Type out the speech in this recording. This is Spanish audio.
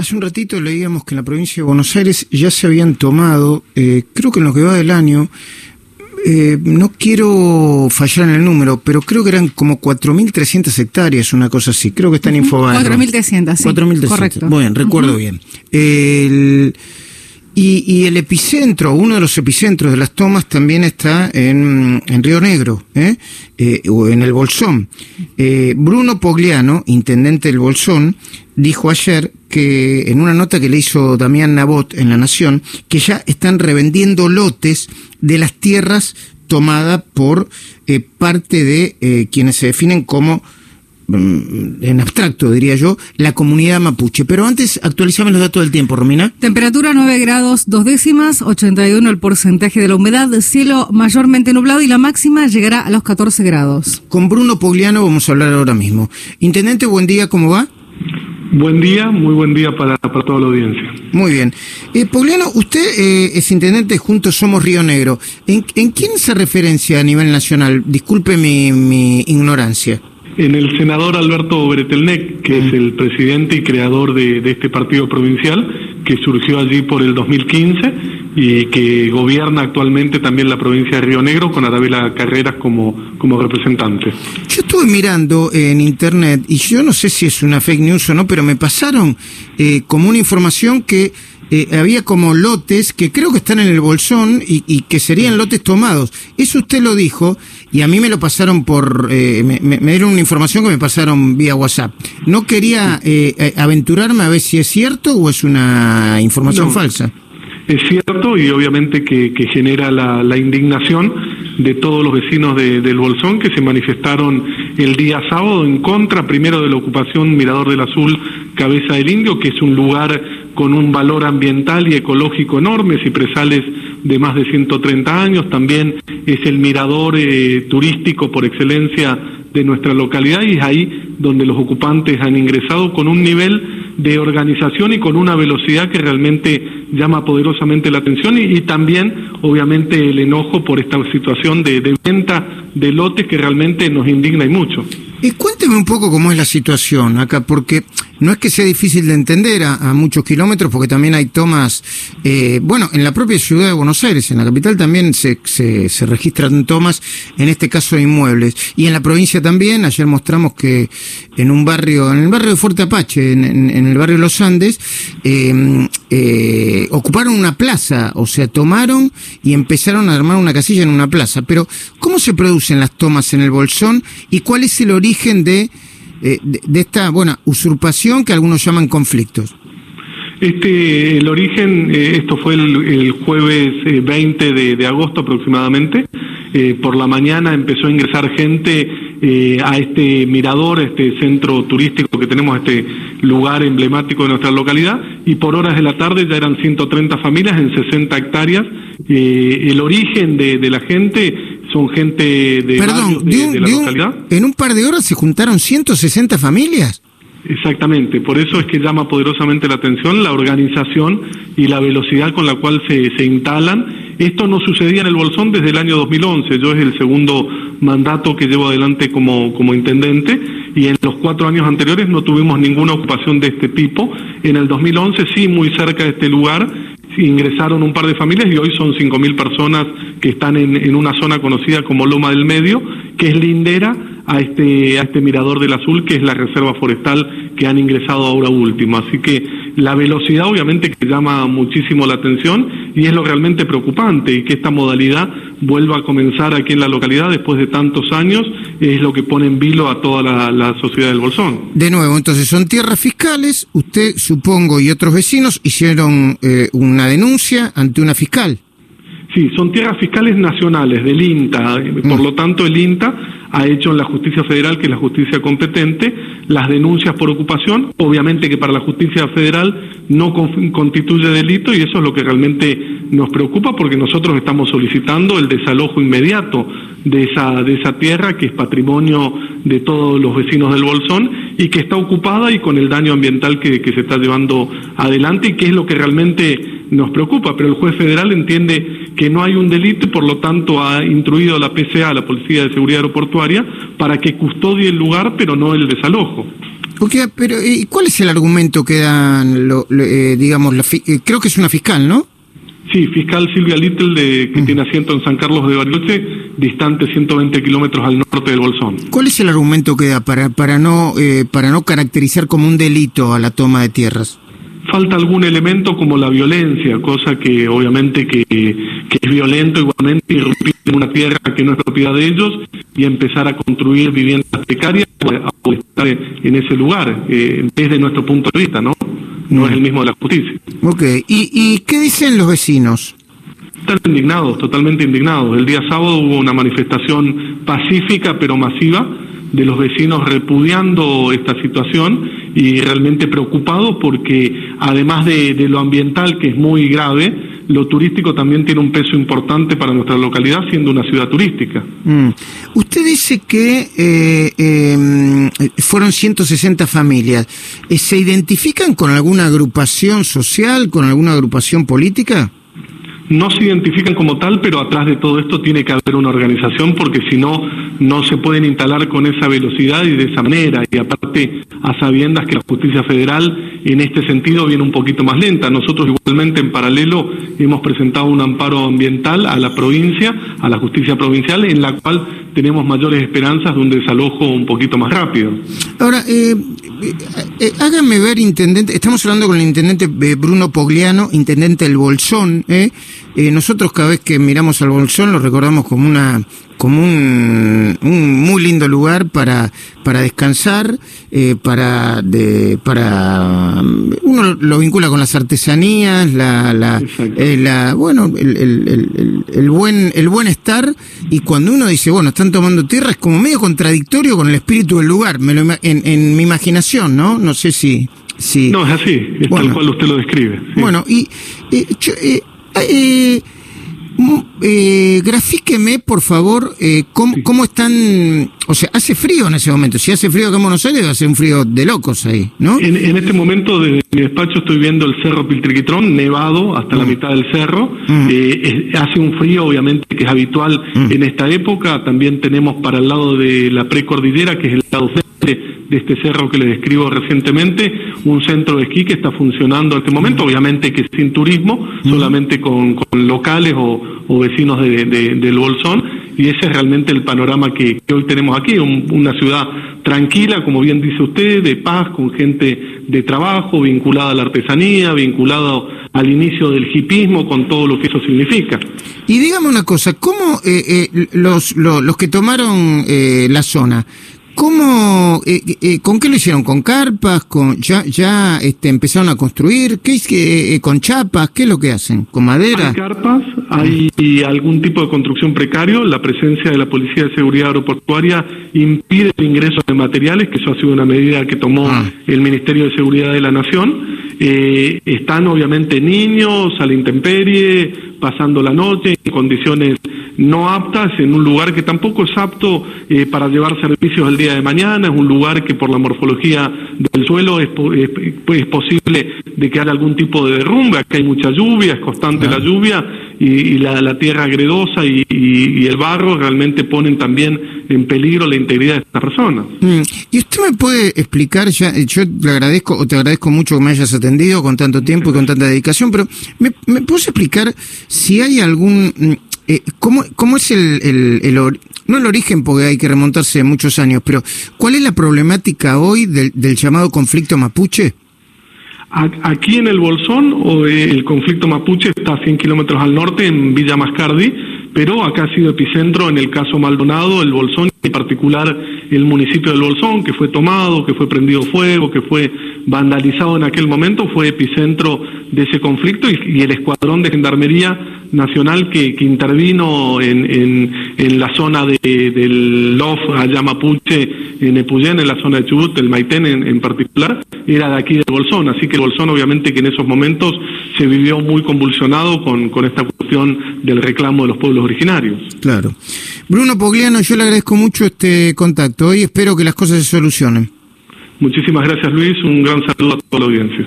Hace un ratito leíamos que en la provincia de Buenos Aires ya se habían tomado, eh, creo que en lo que va del año, eh, no quiero fallar en el número, pero creo que eran como 4.300 hectáreas, una cosa así. Creo que está en Infobae. 4.300, sí. 4.300. Correcto. Bueno, recuerdo bien. El, y, el epicentro, uno de los epicentros de las tomas también está en, Río Negro, ¿eh? Eh, o en el Bolsón. Eh, Bruno Pogliano, intendente del Bolsón, dijo ayer que en una nota que le hizo Damián Nabot en La Nación, que ya están revendiendo lotes de las tierras tomadas por parte de quienes se definen como en abstracto, diría yo, la comunidad mapuche. Pero antes, actualizame los datos del tiempo, Romina. Temperatura 9 grados, dos décimas, 81 el porcentaje de la humedad, cielo mayormente nublado y la máxima llegará a los 14 grados. Con Bruno Pogliano vamos a hablar ahora mismo. Intendente, buen día, ¿cómo va? Buen día, muy buen día para, para toda la audiencia. Muy bien. Eh, Pogliano, usted eh, es intendente Juntos Somos Río Negro. ¿En, quién se referencia a nivel nacional? Disculpe mi, mi ignorancia en el senador Alberto Bretelnec, que es el presidente y creador de, este partido provincial, que surgió allí por el 2015 y que gobierna actualmente también la provincia de Río Negro con Arabela Carreras como, como representante. Yo estuve mirando en internet y yo no sé si es una fake news o no, pero me pasaron eh, como una información que eh, había como lotes que creo que están en el bolsón y, que serían lotes tomados. Eso usted lo dijo y a mí me lo pasaron por, eh, me, dieron una información que me pasaron vía WhatsApp. No quería eh, aventurarme a ver si es cierto o es una información falsa. Es cierto y obviamente que, genera la, indignación de todos los vecinos del Bolsón que se manifestaron el día sábado en contra primero de la ocupación Mirador del Azul Cabeza del Indio, que es un lugar con un valor ambiental y ecológico enorme, cipresales de más de 130 años, también es el mirador eh, turístico por excelencia de nuestra localidad y ahí donde los ocupantes han ingresado con un nivel de organización y con una velocidad que realmente llama poderosamente la atención y, también obviamente el enojo por esta situación de, venta de lotes que realmente nos indigna y mucho. Y cuénteme un poco cómo es la situación acá, porque no es que sea difícil de entender a, muchos kilómetros, porque también hay tomas, eh, bueno, en la propia ciudad de Buenos Aires, en la capital también se, se, registran tomas, en este caso de inmuebles. Y en la provincia también, ayer mostramos que en un barrio, en el barrio de Fuerte Apache, en, el barrio de Los Andes, eh, eh, ocuparon una plaza, o sea, tomaron y empezaron a armar una casilla en una plaza. Pero, ¿cómo se producen las tomas en el Bolsón y cuál es el origen de eh, de, esta, buena usurpación que algunos llaman conflictos? Este, el origen, eh, esto fue el, jueves 20 eh, de, agosto aproximadamente. por la mañana empezó a ingresar gente a este mirador, a este centro turístico que tenemos, este lugar emblemático de nuestra localidad, y por horas de la tarde ya eran 130 familias en 60 hectáreas. el origen de, de la gente son gente de, Perdón, de, la localidad. en un par de horas se juntaron 160 familias. Exactamente, por eso es que llama poderosamente la atención la organización y la velocidad con la cual se, se instalan. Esto no sucedía en el Bolsón desde el año 2011, yo es el segundo mandato que llevo adelante como, como intendente y en los cuatro años anteriores no tuvimos ninguna ocupación de este tipo. En el 2011 sí, muy cerca de este lugar, ingresaron un par de familias y hoy son 5.000 personas que están en, en, una zona conocida como Loma del Medio, que es lindera a este, a este mirador del azul, que es la reserva forestal que han ingresado ahora último. Así que la velocidad obviamente que llama muchísimo la atención y es lo realmente preocupante y que esta modalidad vuelva a comenzar aquí en la localidad después de tantos años es lo que pone en vilo a toda la, sociedad del Bolsón. De nuevo, entonces son tierras fiscales, usted supongo y otros vecinos hicieron eh, una denuncia ante una fiscal. Sí, son tierras fiscales nacionales del INTA, por mm. lo tanto el INTA ha hecho en la justicia federal, que es la justicia competente, las denuncias por ocupación, obviamente que para la justicia federal no constituye delito y eso es lo que realmente nos preocupa porque nosotros estamos solicitando el desalojo inmediato de esa, de esa tierra que es patrimonio de todos los vecinos del Bolsón y que está ocupada y con el daño ambiental que, se está llevando adelante y que es lo que realmente nos preocupa, pero el juez federal entiende que no hay un delito y por lo tanto ha instruido a la PCA, la Policía de Seguridad Aeroportuaria, para que custodie el lugar pero no el desalojo. Porque, pero, ¿y cuál es el argumento que dan, lo, eh, digamos, la eh, creo que es una fiscal, ¿no? Sí, fiscal Silvia Little, de, que tiene asiento en San Carlos de Bariloche, distante 120 kilómetros al norte del Bolsón. ¿Cuál es el argumento que da para, para, no, eh, para no caracterizar como un delito a la toma de tierras? Falta algún elemento como la violencia, cosa que obviamente que, que es violento igualmente irrumpir en una tierra que no es propiedad de ellos y empezar a construir viviendas precarias o estar en ese lugar, eh, desde nuestro punto de vista, ¿no? no es el mismo de la justicia. Ok, ¿Y, ¿y qué dicen los vecinos? Están indignados, totalmente indignados. El día sábado hubo una manifestación pacífica pero masiva de los vecinos repudiando esta situación y realmente preocupados porque además de, lo ambiental que es muy grave, lo turístico también tiene un peso importante para nuestra localidad siendo una ciudad turística. Mm. Usted dice que eh, eh, fueron 160 familias. ¿Se identifican con alguna agrupación social, con alguna agrupación política? No se identifican como tal, pero atrás de todo esto tiene que haber una organización porque si no, no se pueden instalar con esa velocidad y de esa manera. Y aparte, a sabiendas que la justicia federal en este sentido viene un poquito más lenta. Nosotros igualmente en paralelo hemos presentado un amparo ambiental a la provincia, a la justicia provincial, en la cual tenemos mayores esperanzas de un desalojo un poquito más rápido. Ahora, eh, eh, eh háganme ver, intendente, estamos hablando con el intendente eh, Bruno Pogliano, intendente del Bolsón, nosotros cada vez que miramos al Bolsón lo recordamos como una como un, un muy lindo lugar para para descansar, eh, para de, para uno lo vincula con las artesanías, la la, eh, la bueno el, el, el, el, buen el buen estar y cuando uno dice bueno están tomando tierra es como medio contradictorio con el espíritu del lugar, me lo, en, en mi imaginación, ¿no? No sé si si no es así, es bueno, tal cual usted lo describe. Sí. Bueno y eh, yo, eh, eh, eh, grafíqueme, por favor, eh, cómo, sí. cómo, están. O sea, hace frío en ese momento. Si hace frío acá en Buenos Aires, va a ser un frío de locos ahí, ¿no? En, en este momento, desde mi despacho, estoy viendo el cerro Piltriquitrón nevado hasta mm. la mitad del cerro. Mm. Eh, es, hace un frío, obviamente, que es habitual mm. en esta época. También tenemos para el lado de la precordillera, que es el lado de este cerro que le describo recientemente, un centro de esquí que está funcionando en este momento, obviamente que sin turismo, solamente con, con locales o, o vecinos de, de, del Bolsón, y ese es realmente el panorama que, que hoy tenemos aquí, un, una ciudad tranquila, como bien dice usted, de paz, con gente de trabajo, vinculada a la artesanía, vinculada al inicio del hipismo, con todo lo que eso significa. Y dígame una cosa, ¿cómo eh, eh, los, los, los que tomaron eh, la zona, ¿Cómo, eh, eh, con qué lo hicieron? ¿Con carpas? ¿Con, ¿Ya, ya este, empezaron a construir? ¿Qué, eh, ¿Con chapas? ¿Qué es lo que hacen? ¿Con madera? Hay carpas, hay algún tipo de construcción precario. La presencia de la Policía de Seguridad Aeroportuaria impide el ingreso de materiales, que eso ha sido una medida que tomó ah. el Ministerio de Seguridad de la Nación. Eh, están obviamente niños a la intemperie, pasando la noche en condiciones no aptas, en un lugar que tampoco es apto eh, para llevar servicios el día de mañana, es un lugar que por la morfología del suelo es, es, es posible de que haya algún tipo de derrumbe, acá hay mucha lluvia, es constante la lluvia y, y la, la, tierra gredosa y, y, y, el barro realmente ponen también en peligro la integridad de estas personas. Mm. ¿Y usted me puede explicar, ya, yo le agradezco o te agradezco mucho que me hayas atendido con tanto tiempo y con tanta dedicación, pero ¿me, me puedes explicar si hay algún eh, ¿cómo, ¿Cómo es el, el, el or, no el origen, porque hay que remontarse muchos años, pero cuál es la problemática hoy del, llamado conflicto mapuche? Aquí en el Bolsón, o el conflicto mapuche está a 100 kilómetros al norte, en Villa Mascardi, pero acá ha sido epicentro en el caso Maldonado, el Bolsón, en particular el municipio del Bolsón, que fue tomado, que fue prendido fuego, que fue vandalizado en aquel momento, fue epicentro de ese conflicto y, el escuadrón de gendarmería nacional que, intervino en, en, la zona de, del LOF, allá en Epuyén, en la zona de Chubut, el Maitén en, en, particular, era de aquí del Bolsón. Así que el Bolsón obviamente que en esos momentos se vivió muy convulsionado con, con esta cuestión del reclamo de los pueblos originarios. Claro. Bruno Pogliano, yo le agradezco mucho este contacto y espero que las cosas se solucionen. Muchísimas gracias Luis, un gran saludo a toda la audiencia.